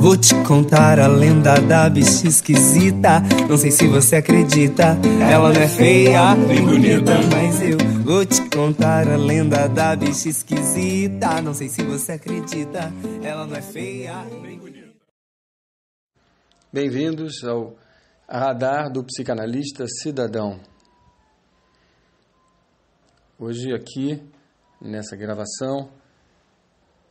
Vou te contar a lenda da bicha esquisita. Não sei se você acredita, ela não é feia, nem bonita, mas eu vou te contar a lenda da bicha esquisita. Não sei se você acredita, ela não é feia, nem bonita. Bem-vindos ao Radar do Psicanalista Cidadão. Hoje, aqui, nessa gravação,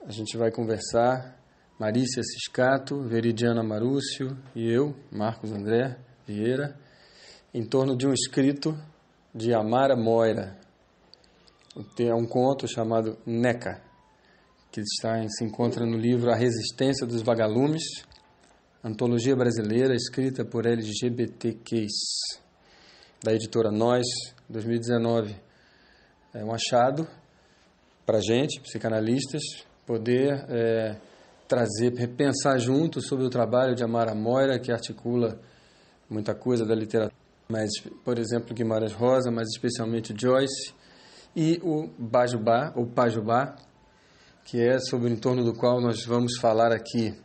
a gente vai conversar Marícia Ciscato, Veridiana Marúcio e eu, Marcos André Vieira, em torno de um escrito de Amara Moira. É um conto chamado Neca, que está, se encontra no livro A Resistência dos Vagalumes, antologia brasileira escrita por LGBTQs, da editora Nós, 2019. É um achado para gente, psicanalistas, poder é, trazer, repensar junto sobre o trabalho de Amara Moira, que articula muita coisa da literatura, mas, por exemplo, Guimarães Rosa, mas especialmente Joyce, e o Bajubá, ou Pajubá, que é sobre o entorno do qual nós vamos falar aqui.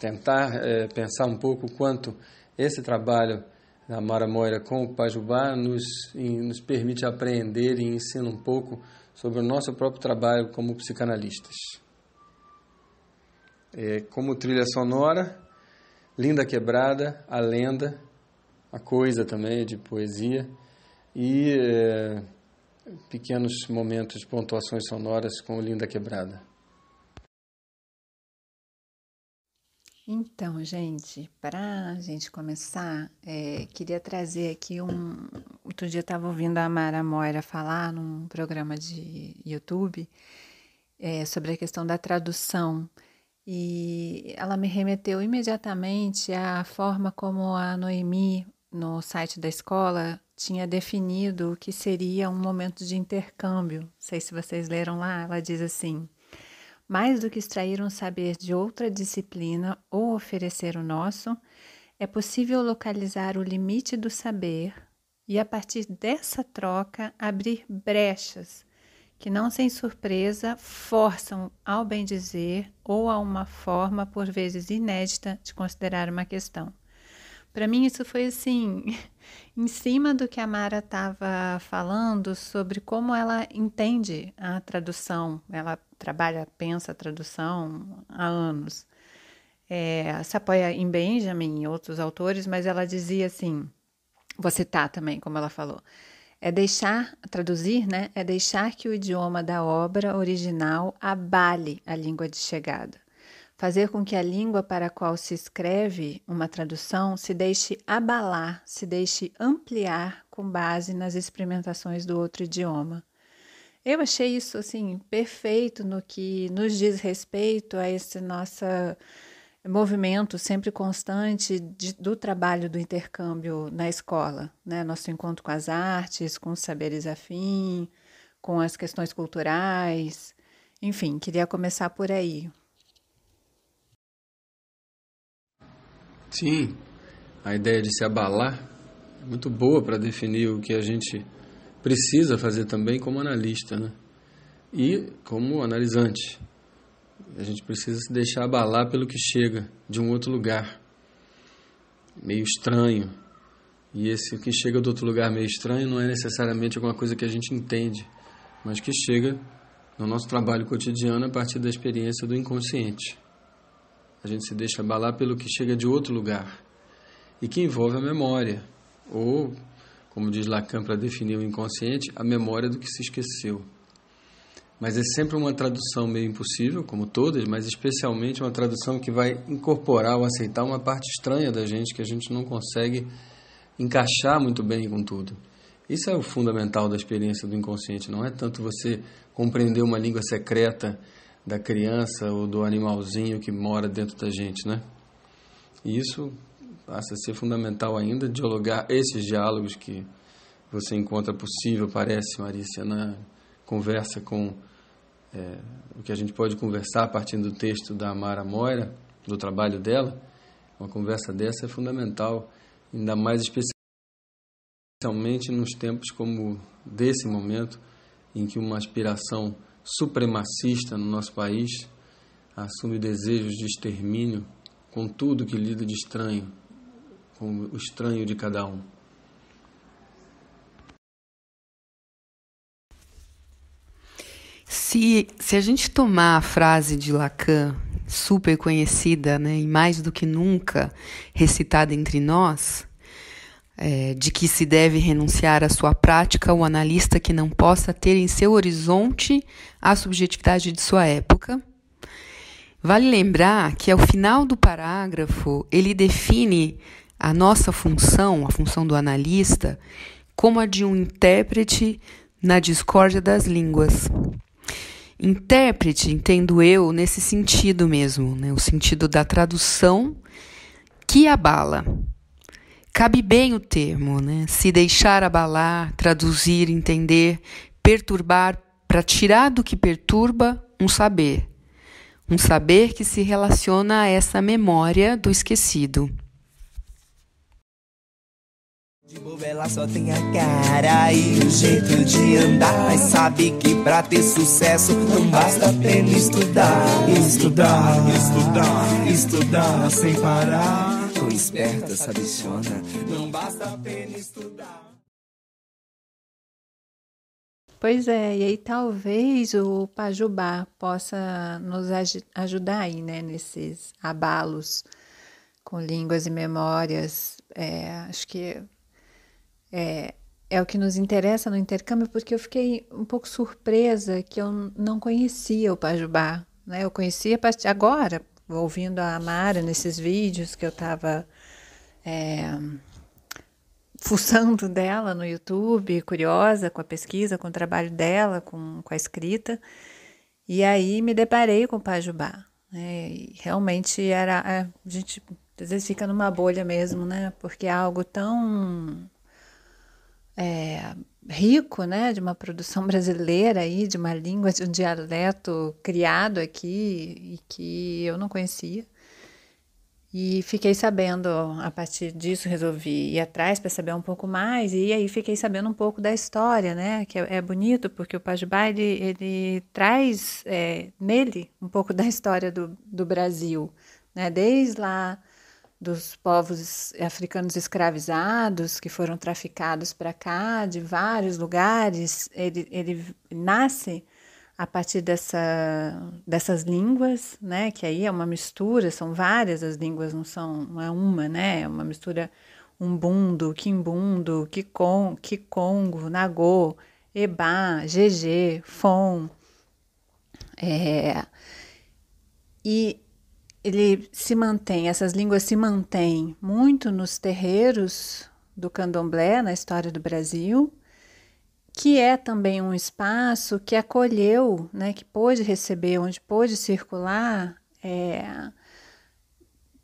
Tentar é, pensar um pouco quanto esse trabalho da Amara Moira com o Pajubá nos, nos permite aprender e ensina um pouco sobre o nosso próprio trabalho como psicanalistas é, como trilha sonora, Linda Quebrada, A Lenda, a coisa também de poesia e é, pequenos momentos, pontuações sonoras com Linda Quebrada. Então, gente, para a gente começar, é, queria trazer aqui um. Outro dia estava ouvindo a Mara Moira falar num programa de YouTube é, sobre a questão da tradução e ela me remeteu imediatamente à forma como a Noemi, no site da escola, tinha definido o que seria um momento de intercâmbio. Não sei se vocês leram lá, ela diz assim: mais do que extrair um saber de outra disciplina ou oferecer o nosso, é possível localizar o limite do saber e, a partir dessa troca, abrir brechas que não sem surpresa forçam ao bem dizer ou a uma forma por vezes inédita de considerar uma questão. Para mim isso foi assim, em cima do que a Mara estava falando sobre como ela entende a tradução. Ela trabalha, pensa a tradução há anos. É, se apoia em Benjamin e outros autores, mas ela dizia assim, vou citar também, como ela falou, é deixar, traduzir, né? É deixar que o idioma da obra original abale a língua de chegada. Fazer com que a língua para a qual se escreve uma tradução se deixe abalar, se deixe ampliar com base nas experimentações do outro idioma. Eu achei isso assim perfeito no que nos diz respeito a essa nossa movimento sempre constante de, do trabalho do intercâmbio na escola, né? Nosso encontro com as artes, com os saberes afins, com as questões culturais. Enfim, queria começar por aí. Sim, a ideia de se abalar é muito boa para definir o que a gente precisa fazer também como analista, né? E como analisante. A gente precisa se deixar abalar pelo que chega de um outro lugar, meio estranho. E esse que chega de outro lugar meio estranho não é necessariamente alguma coisa que a gente entende, mas que chega no nosso trabalho cotidiano a partir da experiência do inconsciente. A gente se deixa abalar pelo que chega de outro lugar e que envolve a memória, ou, como diz Lacan para definir o inconsciente, a memória do que se esqueceu. Mas é sempre uma tradução meio impossível, como todas, mas especialmente uma tradução que vai incorporar ou aceitar uma parte estranha da gente que a gente não consegue encaixar muito bem com tudo. Isso é o fundamental da experiência do inconsciente, não é tanto você compreender uma língua secreta da criança ou do animalzinho que mora dentro da gente, né? E isso passa a ser fundamental ainda, dialogar esses diálogos que você encontra possível, parece, Marícia, na conversa com é, o que a gente pode conversar a partir do texto da Amara Moira, do trabalho dela, uma conversa dessa é fundamental, ainda mais especialmente nos tempos como desse momento, em que uma aspiração supremacista no nosso país assume desejos de extermínio com tudo que lida de estranho, com o estranho de cada um. Se, se a gente tomar a frase de Lacan, super conhecida né, e mais do que nunca recitada entre nós, é, de que se deve renunciar à sua prática o analista que não possa ter em seu horizonte a subjetividade de sua época. Vale lembrar que ao final do parágrafo ele define a nossa função, a função do analista, como a de um intérprete na discórdia das línguas. Intérprete, entendo eu, nesse sentido mesmo, né? o sentido da tradução que abala. Cabe bem o termo, né? se deixar abalar, traduzir, entender, perturbar, para tirar do que perturba um saber. Um saber que se relaciona a essa memória do esquecido. De ela só tem a cara e o jeito de andar. Mas sabe que pra ter sucesso não basta apenas estudar. Estudar, estudar, estudar sem parar. Tô esperta, sabichona, não basta apenas estudar. Pois é, e aí talvez o Pajubá possa nos ajudar aí, né, nesses abalos com línguas e memórias. É, acho que é, é o que nos interessa no intercâmbio, porque eu fiquei um pouco surpresa que eu não conhecia o Pajubá. Né? Eu conhecia agora, ouvindo a Amara nesses vídeos que eu estava é, fuçando dela no YouTube, curiosa com a pesquisa, com o trabalho dela, com, com a escrita. E aí me deparei com o Pajubá. Né? E realmente era. A gente às vezes fica numa bolha mesmo, né? Porque é algo tão é, rico, né, de uma produção brasileira aí, de uma língua, de um dialeto criado aqui e que eu não conhecia. E fiquei sabendo, a partir disso resolvi ir atrás para saber um pouco mais, e aí fiquei sabendo um pouco da história, né? Que é, é bonito, porque o Pajubá, ele, ele traz é, nele um pouco da história do, do Brasil, né? Desde lá dos povos africanos escravizados que foram traficados para cá de vários lugares. Ele, ele nasce a partir dessa, dessas línguas, né? Que aí é uma mistura, são várias as línguas, não são não é uma, né? É uma mistura umbundo, quimbundo, kikon, kikongo, nagô, ebá, GG, fon. É, e ele se mantém, essas línguas se mantêm muito nos terreiros do candomblé, na história do Brasil, que é também um espaço que acolheu, né, que pôde receber, onde pôde circular é,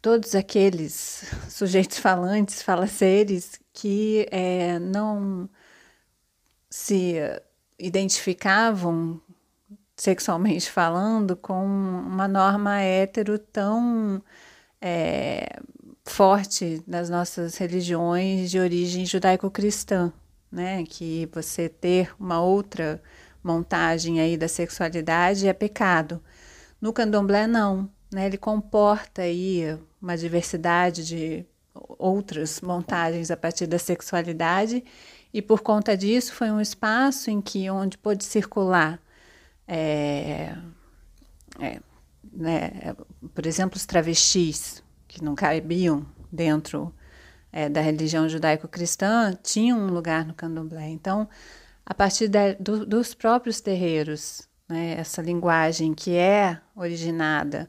todos aqueles sujeitos falantes, falaceres que é, não se identificavam sexualmente falando, com uma norma hétero tão é, forte nas nossas religiões de origem judaico-cristã, né? Que você ter uma outra montagem aí da sexualidade é pecado. No candomblé, não. Né? Ele comporta aí uma diversidade de outras montagens a partir da sexualidade e por conta disso foi um espaço em que onde pôde circular é, é, né, por exemplo, os travestis, que não cabiam dentro é, da religião judaico-cristã, tinham um lugar no candomblé. Então, a partir da, do, dos próprios terreiros, né, essa linguagem que é originada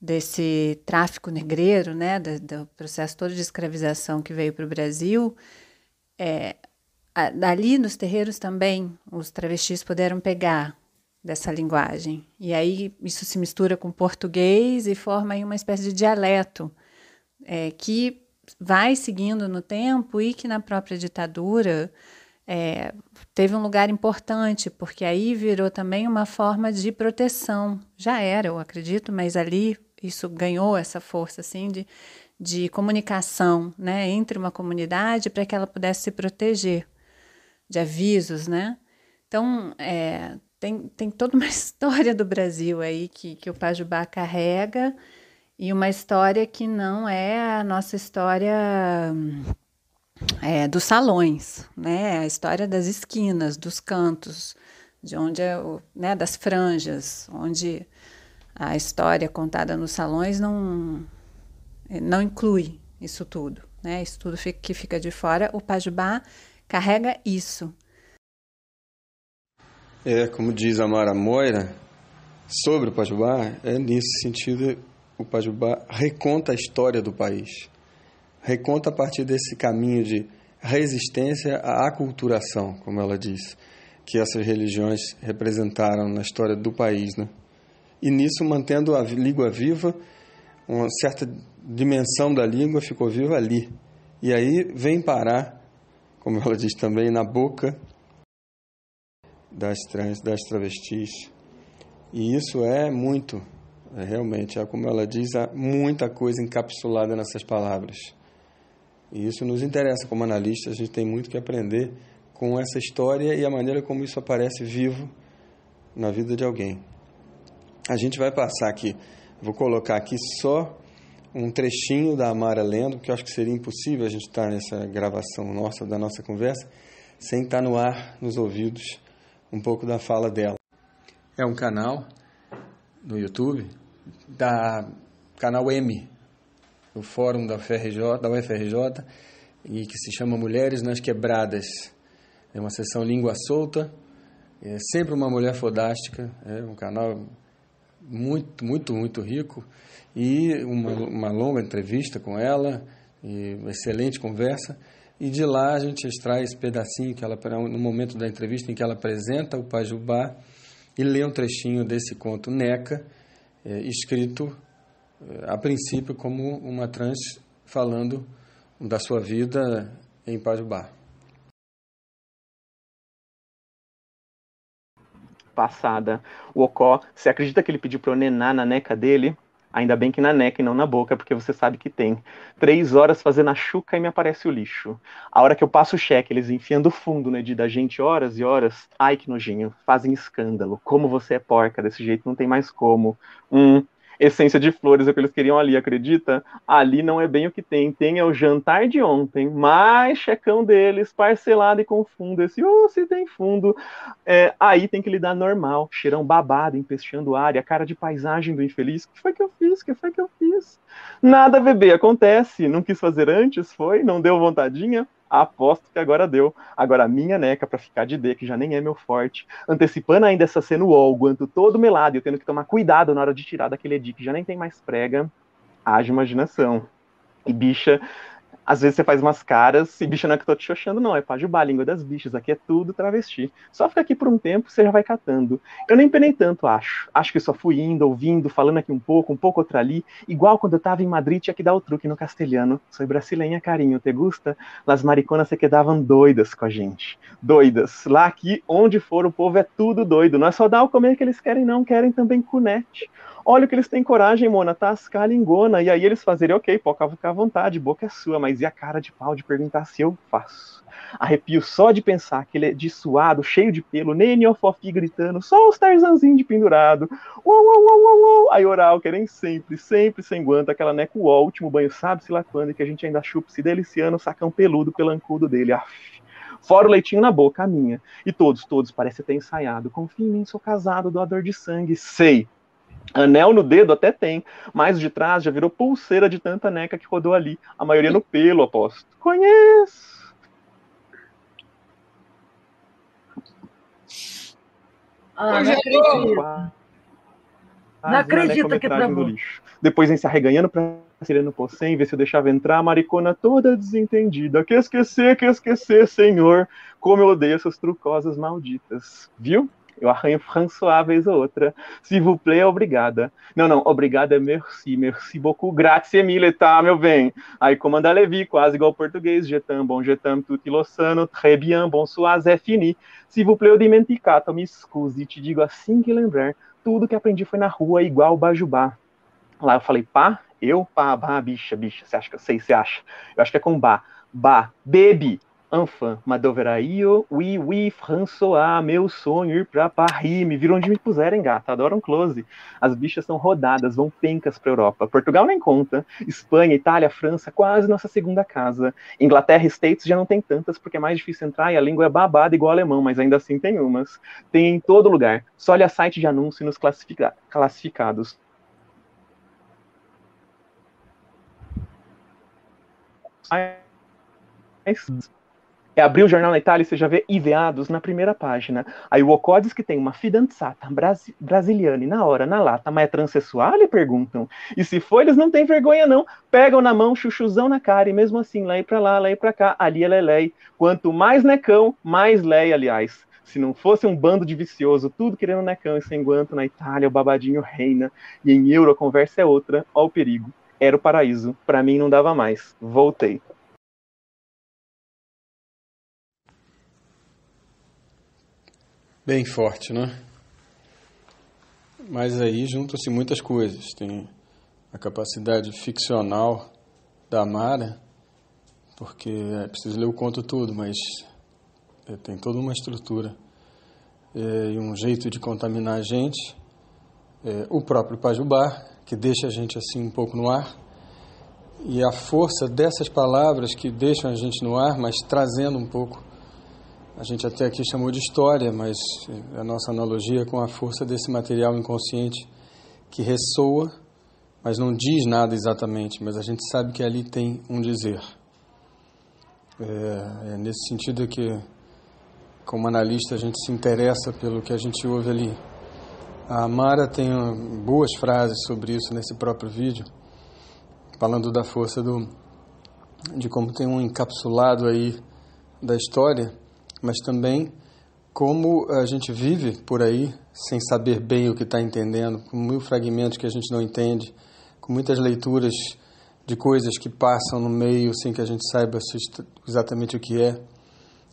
desse tráfico negreiro, né, do, do processo todo de escravização que veio para o Brasil, é, nos terreiros também os travestis puderam pegar dessa linguagem. E aí isso se mistura com português e forma aí uma espécie de dialeto é, que vai seguindo no tempo e que na própria ditadura é, teve um lugar importante, porque aí virou também uma forma de proteção. Já era, eu acredito, mas ali isso ganhou essa força assim de, de comunicação né, entre uma comunidade para que ela pudesse se proteger de avisos, né? Então, é, tem, tem toda uma história do Brasil aí que, que o Pajubá carrega e uma história que não é a nossa história é, dos salões, né? A história das esquinas, dos cantos, de onde é o, né, das franjas, onde a história contada nos salões não não inclui isso tudo, né? Isso tudo que fica de fora, o Pajubá carrega isso. É, como diz a Mara Moira, sobre o Pajubá, é nesse sentido o Pajubá reconta a história do país. Reconta a partir desse caminho de resistência à aculturação, como ela diz, que essas religiões representaram na história do país, né? E nisso mantendo a língua viva, uma certa dimensão da língua ficou viva ali. E aí vem parar, como ela diz também, na boca das trans, das travestis. E isso é muito, é realmente, é como ela diz, há muita coisa encapsulada nessas palavras. E isso nos interessa como analistas, a gente tem muito que aprender com essa história e a maneira como isso aparece vivo na vida de alguém. A gente vai passar aqui, vou colocar aqui só um trechinho da Amara lendo, porque eu acho que seria impossível a gente estar nessa gravação nossa, da nossa conversa, sem estar no ar, nos ouvidos, um pouco da fala dela. É um canal no YouTube da canal M, o fórum da UFRJ, da UFRJ e que se chama Mulheres nas Quebradas. É uma sessão língua solta, é sempre uma mulher fodástica, é um canal muito, muito, muito rico e uma, uma longa entrevista com ela, e excelente conversa. E de lá a gente extrai esse pedacinho que ela no momento da entrevista em que ela apresenta o Pajubá e lê um trechinho desse conto Neca, é, escrito é, a princípio como uma trans falando da sua vida em Pajubá. Passada. O Ocó, você acredita que ele pediu para eu nenar na neca dele? Ainda bem que na neca e não na boca, porque você sabe que tem. Três horas fazendo a chuca e me aparece o lixo. A hora que eu passo o cheque, eles enfiando fundo no Edi da gente horas e horas. Ai, que nojinho. Fazem escândalo. Como você é porca, desse jeito não tem mais como. Hum, essência de flores é o que eles queriam ali, acredita? Ali não é bem o que tem. Tem é o jantar de ontem, mais checão deles, parcelado e com fundo. Esse, oh, se tem fundo. É, aí tem que lidar normal, cheirão babado, empesteando o ar, e a cara de paisagem do infeliz. O que foi que eu fiz? O que foi que eu fiz? Nada, bebê, acontece. Não quis fazer antes, foi? Não deu vontadinha? Aposto que agora deu. Agora a minha neca para ficar de D, que já nem é meu forte. Antecipando ainda essa cena UOL, guanto todo melado, e eu tendo que tomar cuidado na hora de tirar daquele Edi, que já nem tem mais prega. Haja imaginação. E bicha, às vezes você faz umas caras e bicha não é que eu tô te xoxando, não. É pajubá, língua das bichas. Aqui é tudo travesti. Só fica aqui por um tempo, você já vai catando. Eu nem penei tanto, acho. Acho que só fui indo, ouvindo, falando aqui um pouco, um pouco outra ali. Igual quando eu tava em Madrid, tinha que dar o truque no castelhano. Sou brasileira, carinho, te gusta? Las mariconas se quedavam doidas com a gente. Doidas. Lá aqui, onde for, o povo é tudo doido. Não é só dar o comer que eles querem, não. Querem também cunete. Olha o que eles têm coragem, Mona, tascar a lingona. E aí eles fazerem, ok, pode ficar à vontade, boca é sua, mas e a cara de pau de perguntar se eu faço? Arrepio só de pensar que ele é de suado, cheio de pelo, nem Fofi gritando, só os tarzanzinhos de pendurado. Uou, uou, uou, uou, uou. Aí oral, querem sempre, sempre sem guanta, aquela neco o último banho sabe-se lá quando, que a gente ainda chupa se deliciando sacão peludo pelancudo dele. Aff. Fora o leitinho na boca, a minha. E todos, todos, parece ter ensaiado. Confia em mim, sou casado, doador de sangue. Sei, Anel no dedo até tem, mas de trás já virou pulseira de tanta neca que rodou ali. A maioria no pelo, aposto. Conheço! Ah, não acredito. Não acredito que travou. Depois vem se arreganhando pra no Possém, ver se eu deixava entrar a maricona toda desentendida. Que esquecer, que esquecer, senhor. Como eu odeio essas trucosas malditas. Viu? Eu arranho François vez ou outra. S'il vous plaît, obrigada. Não, não, obrigada é merci, merci beaucoup, grazie mille, tá, meu bem. Aí comanda Levi, quase igual ao português. Jetam, bom jetam, tutti lossano, très bien, bonsoir, é fini. S'il vous plaît, eu dimenticato, me excuse, te digo assim que lembrar. Tudo que aprendi foi na rua, igual Bajubá. Lá eu falei, pá, eu, pá, bah, bicha, bicha, você acha que eu sei, você acha? Eu acho que é com ba. Ba, bebe, Enfant, Madoveraio, Oui, Oui, François, meu sonho ir pra Paris. Me viram onde me puserem, gata. Adoram close. As bichas são rodadas, vão pencas pra Europa. Portugal nem conta. Espanha, Itália, França, quase nossa segunda casa. Inglaterra e States já não tem tantas, porque é mais difícil entrar e a língua é babada igual alemão, mas ainda assim tem umas. Tem em todo lugar. Só olha site de anúncio nos classifica classificados. É abrir o jornal na Itália e você já vê Iveados na primeira página. Aí o Ocó diz que tem uma fidanzata brasi brasiliana na hora, na lata, mas é transexual? E perguntam. E se for, eles não têm vergonha não. Pegam na mão, chuchuzão na cara e mesmo assim, lá e pra lá, lá e pra cá, ali é lelei. Quanto mais necão, mais lei, aliás. Se não fosse um bando de vicioso, tudo querendo necão e sem guanto na Itália, o babadinho reina. E em euro a conversa é outra, ó o perigo. Era o paraíso. Para mim não dava mais. Voltei. Bem forte, né? Mas aí juntam-se muitas coisas. Tem a capacidade ficcional da Mara, porque é preciso ler o conto todo, mas é, tem toda uma estrutura é, e um jeito de contaminar a gente. É, o próprio Pajubá, que deixa a gente assim um pouco no ar, e a força dessas palavras que deixam a gente no ar, mas trazendo um pouco a gente até aqui chamou de história, mas a nossa analogia é com a força desse material inconsciente que ressoa, mas não diz nada exatamente, mas a gente sabe que ali tem um dizer. É, é nesse sentido que, como analista, a gente se interessa pelo que a gente ouve ali. A Amara tem boas frases sobre isso nesse próprio vídeo, falando da força do, de como tem um encapsulado aí da história mas também como a gente vive por aí sem saber bem o que está entendendo, com mil fragmentos que a gente não entende, com muitas leituras de coisas que passam no meio sem que a gente saiba exatamente o que é.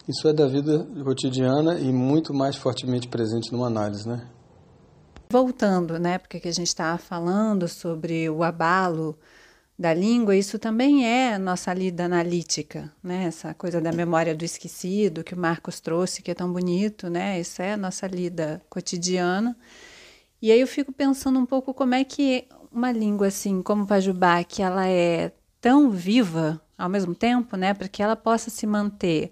Isso é da vida cotidiana e muito mais fortemente presente numa análise, né? Voltando, né, porque a gente estava falando sobre o abalo da língua, isso também é nossa lida analítica, né? Essa coisa da memória do esquecido que o Marcos trouxe, que é tão bonito, né? Isso é a nossa lida cotidiana. E aí eu fico pensando um pouco como é que uma língua assim, como o Pajubá, que ela é tão viva ao mesmo tempo, né? Para que ela possa se manter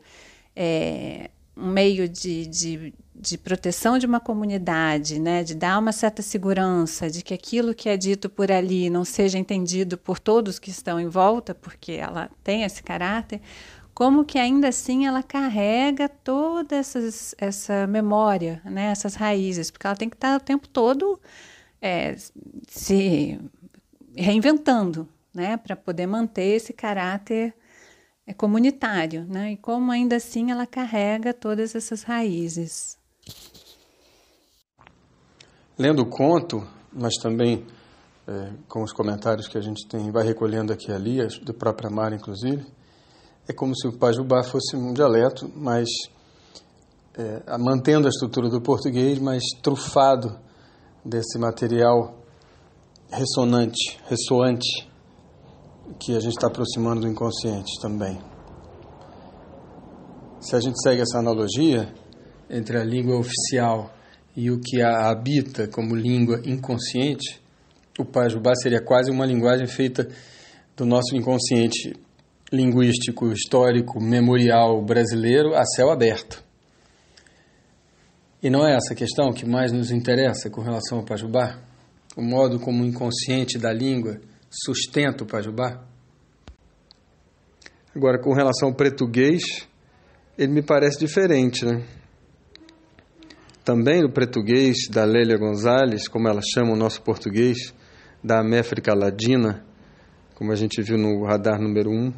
é, um meio de, de de proteção de uma comunidade, né, de dar uma certa segurança de que aquilo que é dito por ali não seja entendido por todos que estão em volta, porque ela tem esse caráter, como que ainda assim ela carrega toda essas, essa memória, né, essas raízes, porque ela tem que estar o tempo todo é, se reinventando, né, para poder manter esse caráter é, comunitário, né, e como ainda assim ela carrega todas essas raízes. Lendo o conto, mas também é, com os comentários que a gente tem, vai recolhendo aqui e ali, do próprio Amar, inclusive, é como se o Pajubá fosse um dialeto, mas é, mantendo a estrutura do português, mas trufado desse material ressonante, ressoante, que a gente está aproximando do inconsciente também. Se a gente segue essa analogia, entre a língua oficial e o que a habita como língua inconsciente, o Pajubá seria quase uma linguagem feita do nosso inconsciente linguístico, histórico, memorial brasileiro a céu aberto. E não é essa questão que mais nos interessa com relação ao Pajubá? O modo como o inconsciente da língua sustenta o Pajubá? Agora, com relação ao português, ele me parece diferente, né? Também no português da Lélia Gonzalez, como ela chama o nosso português, da Améfrica Ladina, como a gente viu no radar número 1. Um.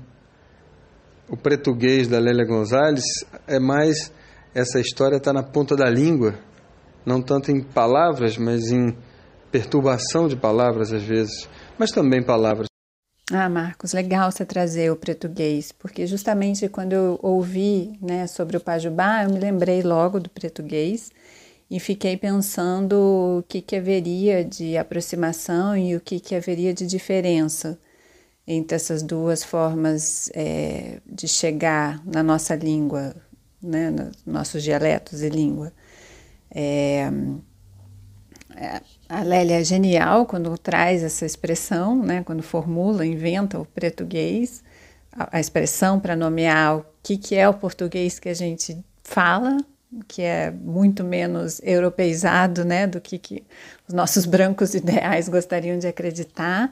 O português da Lélia Gonzalez é mais essa história está na ponta da língua, não tanto em palavras, mas em perturbação de palavras às vezes, mas também palavras. Ah, Marcos, legal você trazer o português, porque justamente quando eu ouvi né, sobre o Pajubá, eu me lembrei logo do português e fiquei pensando o que, que haveria de aproximação e o que, que haveria de diferença entre essas duas formas é, de chegar na nossa língua, né, nos nossos dialetos e língua. É, a Lélia é genial quando traz essa expressão, né, quando formula, inventa o português, a, a expressão para nomear o que, que é o português que a gente fala, que é muito menos europeizado né, do que, que os nossos brancos ideais gostariam de acreditar.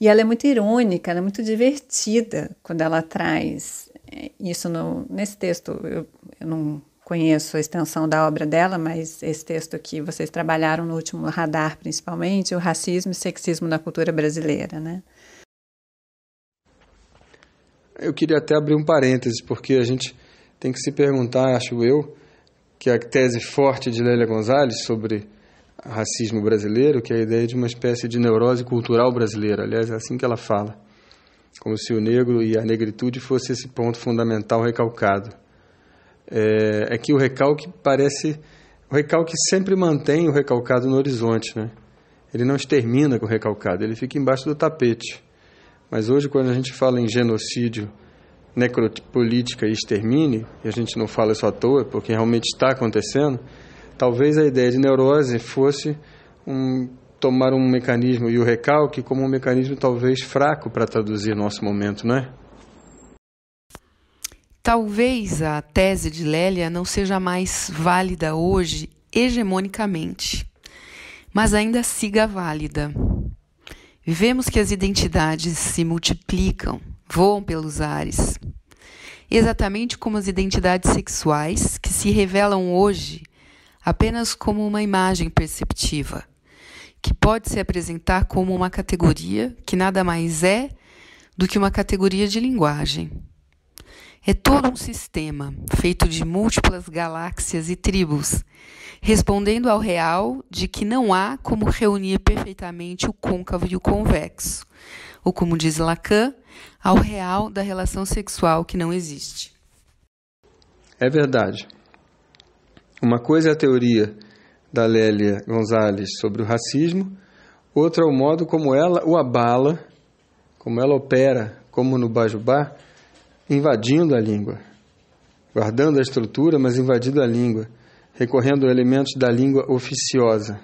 E ela é muito irônica, ela é muito divertida quando ela traz é, isso no, nesse texto. Eu, eu não conheço a extensão da obra dela, mas esse texto aqui vocês trabalharam no último radar, principalmente, o racismo e sexismo na cultura brasileira, né? Eu queria até abrir um parêntese, porque a gente tem que se perguntar, acho eu, que a tese forte de Lélia Gonzalez sobre racismo brasileiro, que é a ideia de uma espécie de neurose cultural brasileira. Aliás, é assim que ela fala. Como se o negro e a negritude fosse esse ponto fundamental recalcado. É, é que o recalque parece. O recalque sempre mantém o recalcado no horizonte, né? Ele não extermina com o recalcado, ele fica embaixo do tapete. Mas hoje, quando a gente fala em genocídio, necropolítica e extermínio, e a gente não fala isso à toa, porque realmente está acontecendo, talvez a ideia de neurose fosse um, tomar um mecanismo e o recalque como um mecanismo talvez fraco para traduzir nosso momento, não é? Talvez a tese de Lélia não seja mais válida hoje hegemonicamente, mas ainda siga válida. Vivemos que as identidades se multiplicam, voam pelos ares. Exatamente como as identidades sexuais que se revelam hoje apenas como uma imagem perceptiva, que pode se apresentar como uma categoria que nada mais é do que uma categoria de linguagem. É todo um sistema feito de múltiplas galáxias e tribos, respondendo ao real de que não há como reunir perfeitamente o côncavo e o convexo, ou como diz Lacan, ao real da relação sexual que não existe. É verdade. Uma coisa é a teoria da Lélia Gonzalez sobre o racismo, outra é o modo como ela o abala, como ela opera, como no Bajubá, invadindo a língua, guardando a estrutura, mas invadindo a língua, recorrendo a elementos da língua oficiosa,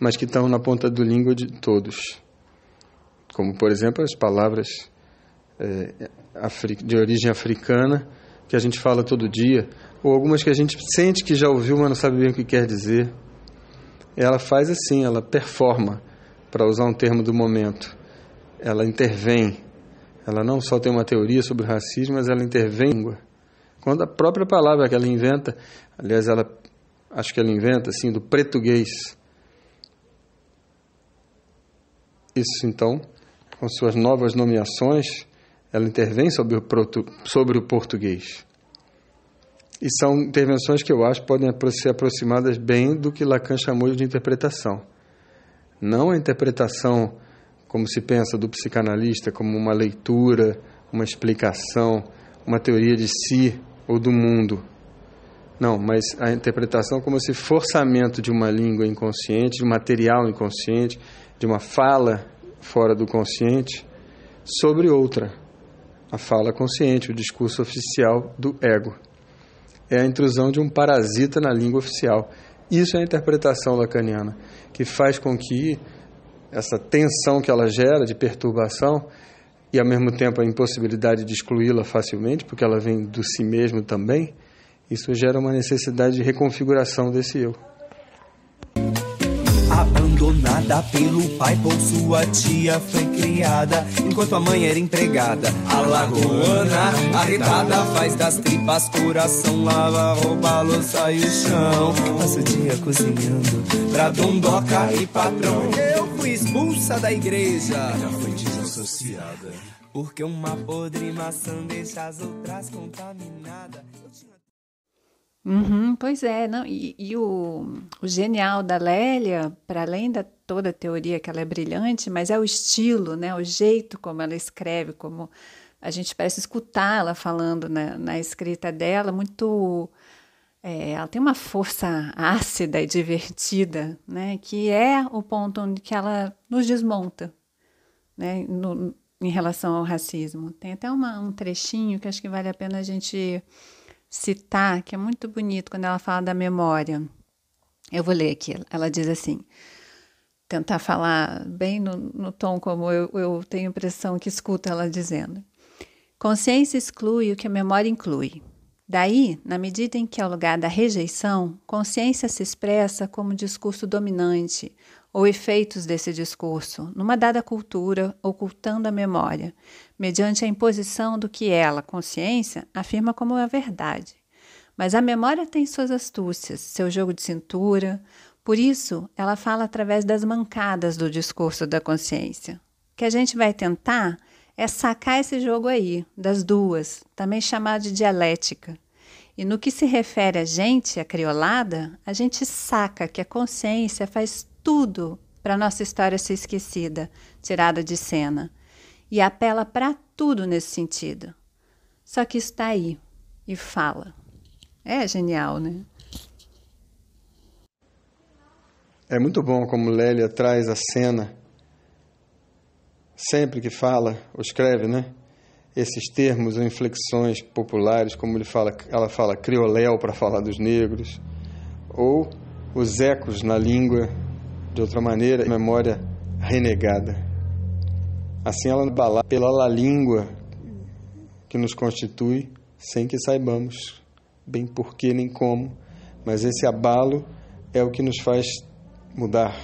mas que estão na ponta do língua de todos, como por exemplo as palavras de origem africana que a gente fala todo dia, ou algumas que a gente sente que já ouviu, mas não sabe bem o que quer dizer. Ela faz assim, ela performa, para usar um termo do momento. Ela intervém. Ela não só tem uma teoria sobre o racismo, mas ela intervém. Quando a própria palavra que ela inventa, aliás, ela acho que ela inventa assim do português. Isso então, com suas novas nomeações, ela intervém sobre o, sobre o português. E são intervenções que eu acho podem ser aproximadas bem do que Lacan chamou de interpretação. Não a interpretação, como se pensa do psicanalista, como uma leitura, uma explicação, uma teoria de si ou do mundo. Não, mas a interpretação como esse forçamento de uma língua inconsciente, de um material inconsciente, de uma fala fora do consciente sobre outra. A fala consciente, o discurso oficial do ego é a intrusão de um parasita na língua oficial. Isso é a interpretação lacaniana, que faz com que essa tensão que ela gera de perturbação e ao mesmo tempo a impossibilidade de excluí-la facilmente, porque ela vem do si mesmo também, isso gera uma necessidade de reconfiguração desse eu abandonada pelo pai por sua tia foi criada enquanto a mãe era empregada. A lagoana arretada faz das tripas coração, lava, rouba, louça e o chão. Passa o dia cozinhando pra dondoca e patrão. Eu fui expulsa da igreja, já fui desassociada. Porque uma podre maçã deixa as outras contaminadas. Uhum, pois é, não, e, e o, o, genial da Lélia, para além da toda a teoria que ela é brilhante, mas é o estilo, né, o jeito como ela escreve, como a gente parece escutar ela falando na, na escrita dela, muito. É, ela tem uma força ácida e divertida, né, que é o ponto onde que ela nos desmonta, né, no, em relação ao racismo. Tem até uma, um trechinho que acho que vale a pena a gente citar, que é muito bonito quando ela fala da memória. Eu vou ler aqui. Ela diz assim: tentar falar bem no, no tom como eu, eu tenho impressão que escuta ela dizendo. Consciência exclui o que a memória inclui. Daí, na medida em que, ao lugar da rejeição, consciência se expressa como discurso dominante ou efeitos desse discurso, numa dada cultura, ocultando a memória, mediante a imposição do que ela, consciência, afirma como a verdade. Mas a memória tem suas astúcias, seu jogo de cintura, por isso ela fala através das mancadas do discurso da consciência. O que a gente vai tentar é sacar esse jogo aí, das duas, também chamado de dialética. E no que se refere a gente, a criolada, a gente saca que a consciência faz tudo para nossa história ser esquecida, tirada de cena, e apela para tudo nesse sentido. Só que está aí e fala. É genial, né? É muito bom como Lélia traz a cena sempre que fala ou escreve, né? Esses termos ou inflexões populares, como ele fala, ela fala crioléu para falar dos negros, ou os ecos na língua, de outra maneira, memória renegada. Assim ela bala pela língua que nos constitui, sem que saibamos bem porquê nem como, mas esse abalo é o que nos faz mudar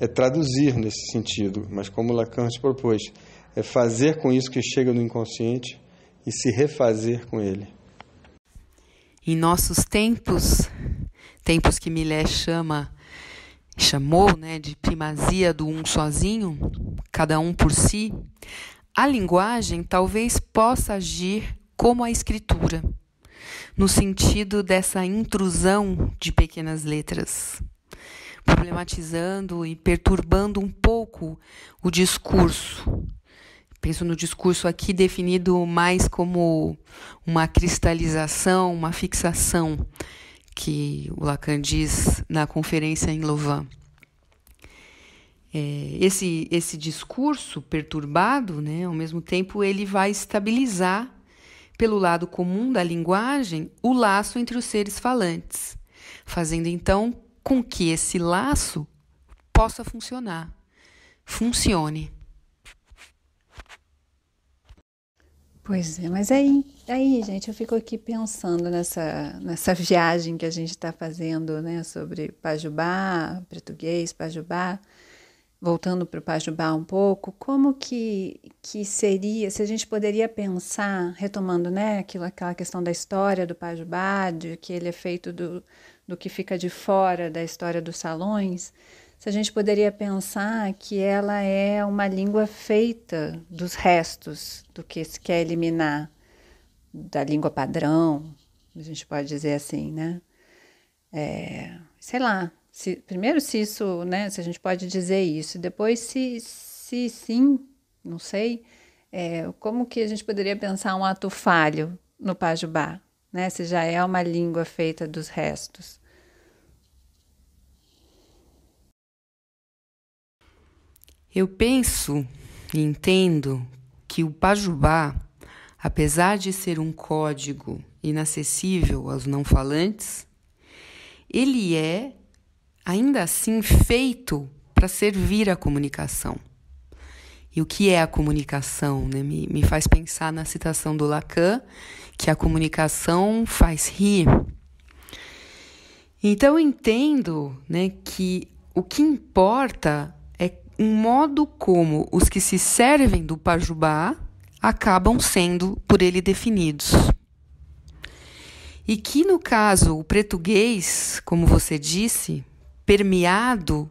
é traduzir nesse sentido, mas como Lacan te propôs, é fazer com isso que chega no inconsciente e se refazer com ele. Em nossos tempos, tempos que Millet chama chamou, né, de primazia do um sozinho, cada um por si, a linguagem talvez possa agir como a escritura, no sentido dessa intrusão de pequenas letras problematizando e perturbando um pouco o discurso. Penso no discurso aqui definido mais como uma cristalização, uma fixação, que o Lacan diz na conferência em Louvain. É, esse, esse discurso perturbado, né, ao mesmo tempo, ele vai estabilizar, pelo lado comum da linguagem, o laço entre os seres falantes, fazendo então com que esse laço possa funcionar, funcione. Pois é, mas aí, aí, gente, eu fico aqui pensando nessa, nessa viagem que a gente está fazendo, né, sobre Pajubá, português, Pajubá, voltando para o Pajubá um pouco, como que, que seria, se a gente poderia pensar, retomando, né, aquilo, aquela questão da história do Pajubá, de que ele é feito do, do que fica de fora da história dos salões, se a gente poderia pensar que ela é uma língua feita dos restos do que se quer eliminar da língua padrão, a gente pode dizer assim, né? É, sei lá, se, primeiro se isso, né, se a gente pode dizer isso, depois se, se sim, não sei, é, como que a gente poderia pensar um ato falho no Pajubá, né, se já é uma língua feita dos restos. Eu penso e entendo que o Pajubá, apesar de ser um código inacessível aos não falantes, ele é ainda assim feito para servir a comunicação. E o que é a comunicação? Né? Me, me faz pensar na citação do Lacan, que a comunicação faz rir. Então eu entendo né, que o que importa um modo como os que se servem do pajubá acabam sendo por ele definidos. E que, no caso, o português, como você disse, permeado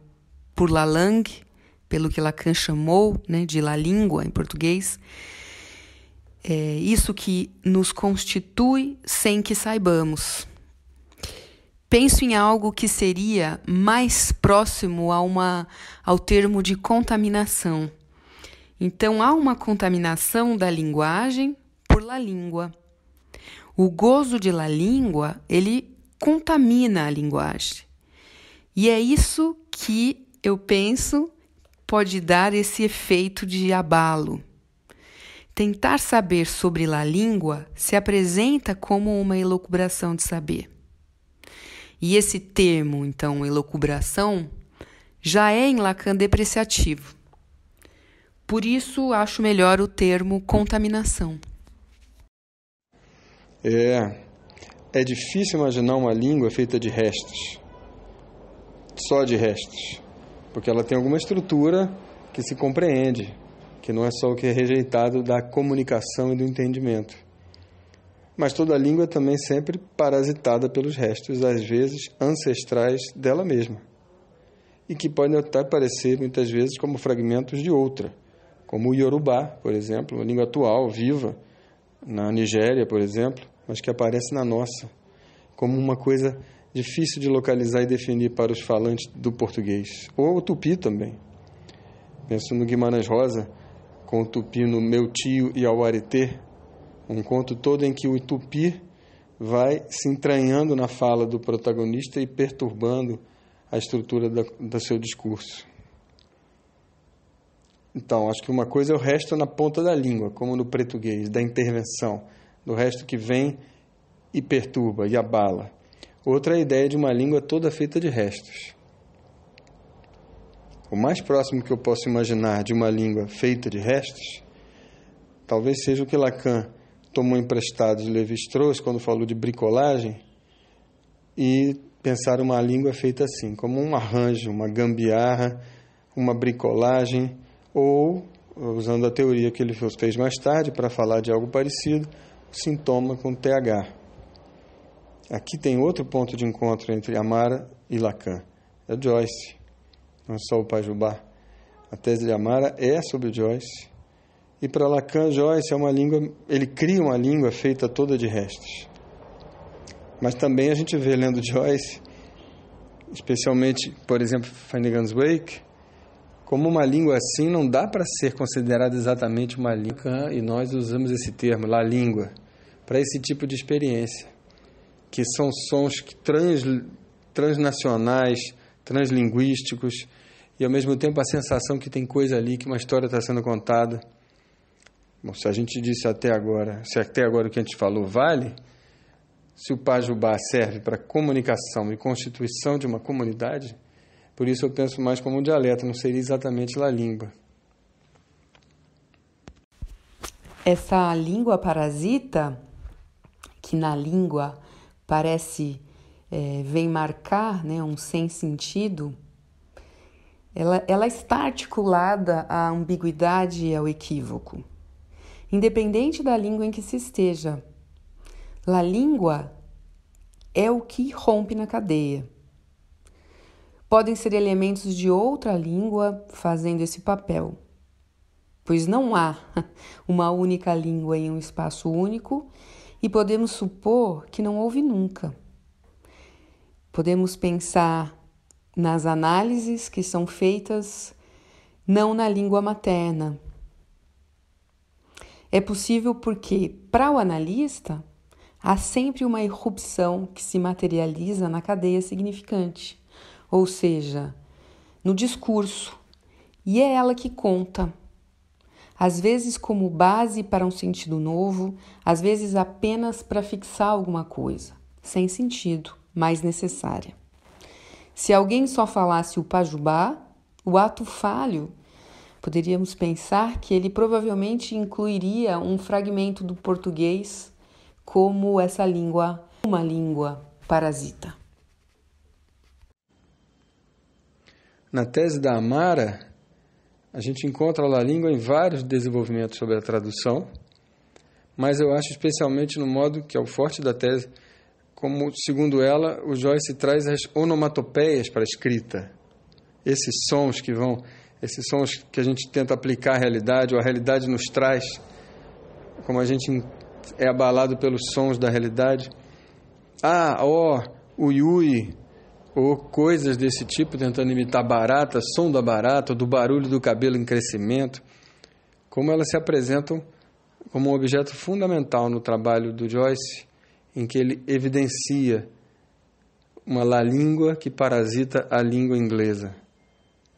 por la langue, pelo que Lacan chamou né, de la língua em português, é isso que nos constitui sem que saibamos. Penso em algo que seria mais próximo a uma, ao termo de contaminação. Então, há uma contaminação da linguagem por la língua. O gozo de la língua, ele contamina a linguagem. E é isso que eu penso pode dar esse efeito de abalo, tentar saber sobre a língua se apresenta como uma elucubração de saber. E esse termo, então, elucubração, já é em Lacan depreciativo. Por isso, acho melhor o termo contaminação. É, é difícil imaginar uma língua feita de restos, só de restos, porque ela tem alguma estrutura que se compreende, que não é só o que é rejeitado da comunicação e do entendimento. Mas toda língua é também sempre parasitada pelos restos, às vezes ancestrais dela mesma, e que podem até parecer muitas vezes como fragmentos de outra, como o Yorubá, por exemplo, uma língua atual, viva, na Nigéria, por exemplo, mas que aparece na nossa, como uma coisa difícil de localizar e definir para os falantes do português, ou o tupi também. Penso no Guimarães Rosa, com o tupi no Meu Tio e Auaretê, um conto todo em que o tupi vai se entranhando na fala do protagonista e perturbando a estrutura da, do seu discurso. Então, acho que uma coisa é o resto na ponta da língua, como no português, da intervenção, do resto que vem e perturba e abala. Outra é a ideia de uma língua toda feita de restos. O mais próximo que eu posso imaginar de uma língua feita de restos, talvez seja o que Lacan tomou emprestado de Levi-Strauss quando falou de bricolagem e pensar uma língua feita assim, como um arranjo, uma gambiarra, uma bricolagem ou, usando a teoria que ele fez mais tarde para falar de algo parecido, sintoma com TH. Aqui tem outro ponto de encontro entre Amara e Lacan, é Joyce, não é só o Pajubá. A tese de Amara é sobre Joyce, e para Lacan, Joyce é uma língua, ele cria uma língua feita toda de restos. Mas também a gente vê lendo Joyce, especialmente, por exemplo, Finnegan's Wake, como uma língua assim não dá para ser considerada exatamente uma língua, e nós usamos esse termo, la língua, para esse tipo de experiência, que são sons trans, transnacionais, translinguísticos, e ao mesmo tempo a sensação que tem coisa ali, que uma história está sendo contada. Bom, se a gente disse até agora, se até agora o que a gente falou vale, se o Pajubá serve para comunicação e constituição de uma comunidade, por isso eu penso mais como um dialeto, não seria exatamente a língua. Essa língua parasita, que na língua parece é, vem marcar né, um sem sentido, ela, ela está articulada à ambiguidade e ao equívoco, independente da língua em que se esteja. A língua é o que rompe na cadeia podem ser elementos de outra língua fazendo esse papel, pois não há uma única língua em um espaço único e podemos supor que não houve nunca. Podemos pensar nas análises que são feitas não na língua materna. É possível porque, para o analista, há sempre uma irrupção que se materializa na cadeia significante ou seja, no discurso, e é ela que conta. Às vezes, como base para um sentido novo, às vezes apenas para fixar alguma coisa, sem sentido, mas necessária. Se alguém só falasse o pajubá, o ato falho, poderíamos pensar que ele provavelmente incluiria um fragmento do português como essa língua, uma língua parasita. Na tese da Amara, a gente encontra a língua em vários desenvolvimentos sobre a tradução, mas eu acho especialmente no modo que é o forte da tese, como, segundo ela, o Joyce traz as onomatopeias para a escrita. Esses sons que vão, esses sons que a gente tenta aplicar à realidade, ou a realidade nos traz, como a gente é abalado pelos sons da realidade. Ah, ó, oh, o Yui, ou coisas desse tipo, tentando imitar barata, som da barata, do barulho do cabelo em crescimento, como elas se apresentam como um objeto fundamental no trabalho do Joyce, em que ele evidencia uma lá língua que parasita a língua inglesa.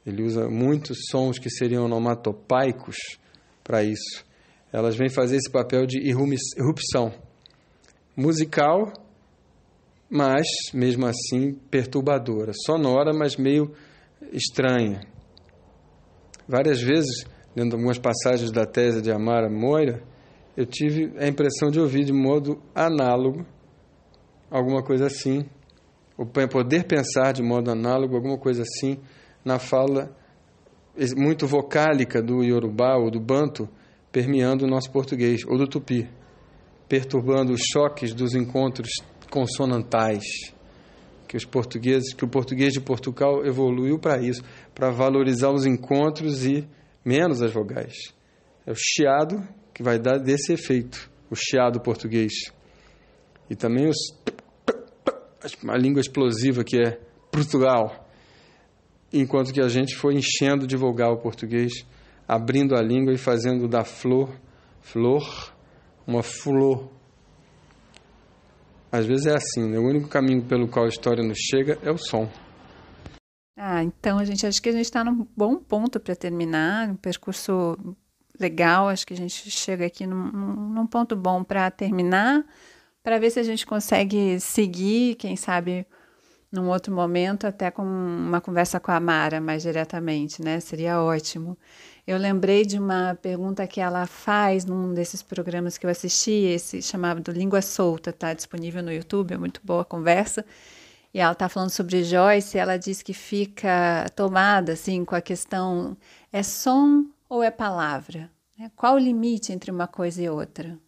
Ele usa muitos sons que seriam onomatopaicos para isso. elas vêm fazer esse papel de irrupção musical, mas mesmo assim perturbadora, sonora, mas meio estranha. Várias vezes, lendo algumas passagens da tese de Amara Moira, eu tive a impressão de ouvir de modo análogo alguma coisa assim, ou poder pensar de modo análogo alguma coisa assim na fala muito vocálica do Yorubá ou do Banto permeando o nosso português, ou do Tupi, perturbando os choques dos encontros consonantais que os portugueses, que o português de Portugal evoluiu para isso, para valorizar os encontros e menos as vogais. É o chiado que vai dar desse efeito, o chiado português. E também os a língua explosiva que é Portugal. Enquanto que a gente foi enchendo de vogal o português, abrindo a língua e fazendo da flor, flor, uma flor às vezes é assim, né? O único caminho pelo qual a história nos chega é o som. Ah, então a gente acho que a gente está num bom ponto para terminar, um percurso legal. Acho que a gente chega aqui num, num ponto bom para terminar, para ver se a gente consegue seguir, quem sabe num outro momento, até com uma conversa com a Mara mais diretamente, né? Seria ótimo. Eu lembrei de uma pergunta que ela faz num desses programas que eu assisti, esse chamado Língua Solta, está disponível no YouTube, é muito boa a conversa. E ela está falando sobre Joyce, ela diz que fica tomada assim com a questão: é som ou é palavra? Né? Qual o limite entre uma coisa e outra?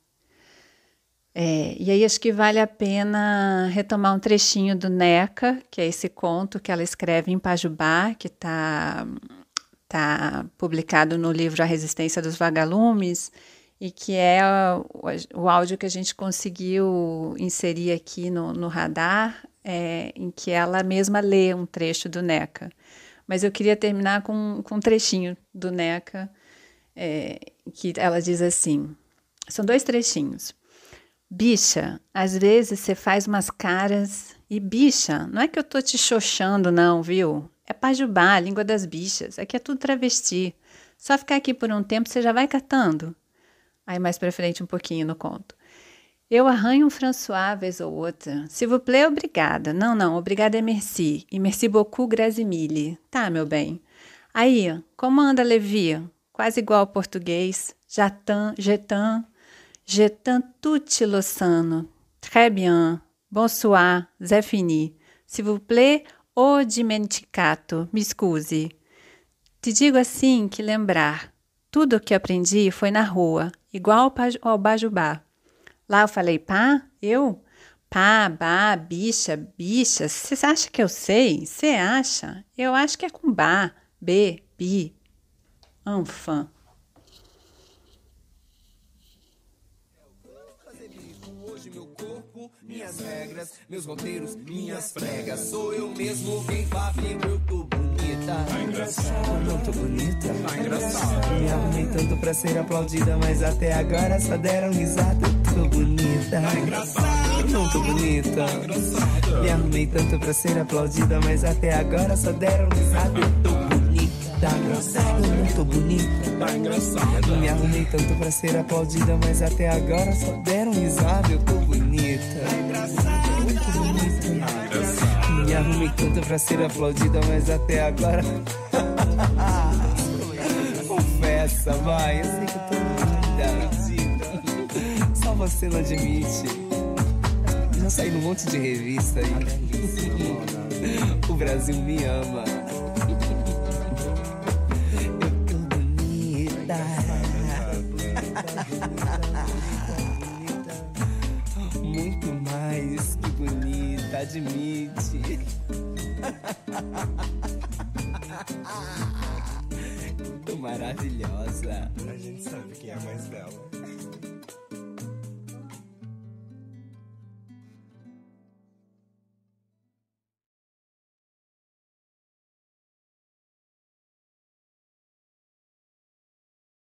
É, e aí acho que vale a pena retomar um trechinho do Neca, que é esse conto que ela escreve em Pajubá, que está está publicado no livro A Resistência dos Vagalumes e que é o, o áudio que a gente conseguiu inserir aqui no, no radar, é, em que ela mesma lê um trecho do NECA. Mas eu queria terminar com, com um trechinho do NECA, é, que ela diz assim: são dois trechinhos. Bicha, às vezes você faz umas caras. E bicha, não é que eu tô te xoxando, não, viu? É pajubá, língua das bichas. Aqui é tudo travesti. Só ficar aqui por um tempo você já vai catando. Aí mais pra frente um pouquinho no conto. Eu arranho um François vez ou outra. Se vous plaît, obrigada. Não, não, obrigada é merci. E merci beaucoup, grasimile. Tá, meu bem. Aí, como anda Levi? Quase igual ao português. Jatan, jetan, jetan tutti lossano. Très bien. Bonsoir, Zé fini. S'il vous plaît, Ô dimenticato, me excuse. Te digo assim que lembrar. Tudo o que aprendi foi na rua, igual ao Bajubá. Lá eu falei pá, eu? Pá, bá, bicha, bicha. Você acha que eu sei? Você acha? Eu acho que é com bá, b, bi. Anfã. Minhas regras, meus roteiros, minhas pregas. Sou eu mesmo quem faz eu tô bonita. Tá engraçado. Não tô bonita. Tá engraçado. Me arrumei tanto pra ser aplaudida, mas até agora só deram risada. Eu tô bonita. Tá engraçado. Não tô bonita. Tá engraçado. Me arrumei tanto pra ser aplaudida, mas até agora só deram risada. Eu tô bonita. Tá engraçado, eu não tô bonita. Tá engraçado. Me arrumei tanto pra ser aplaudida, mas até agora só deram risada. Eu tô bonita. Me arrumei tanto pra ser aplaudida, mas até agora. Confessa, vai, eu sei que eu tô linda. Só você não admite. Já saí num monte de revista aí. O Brasil me ama. Admite. Maravilhosa. A gente sabe quem é a mais bela.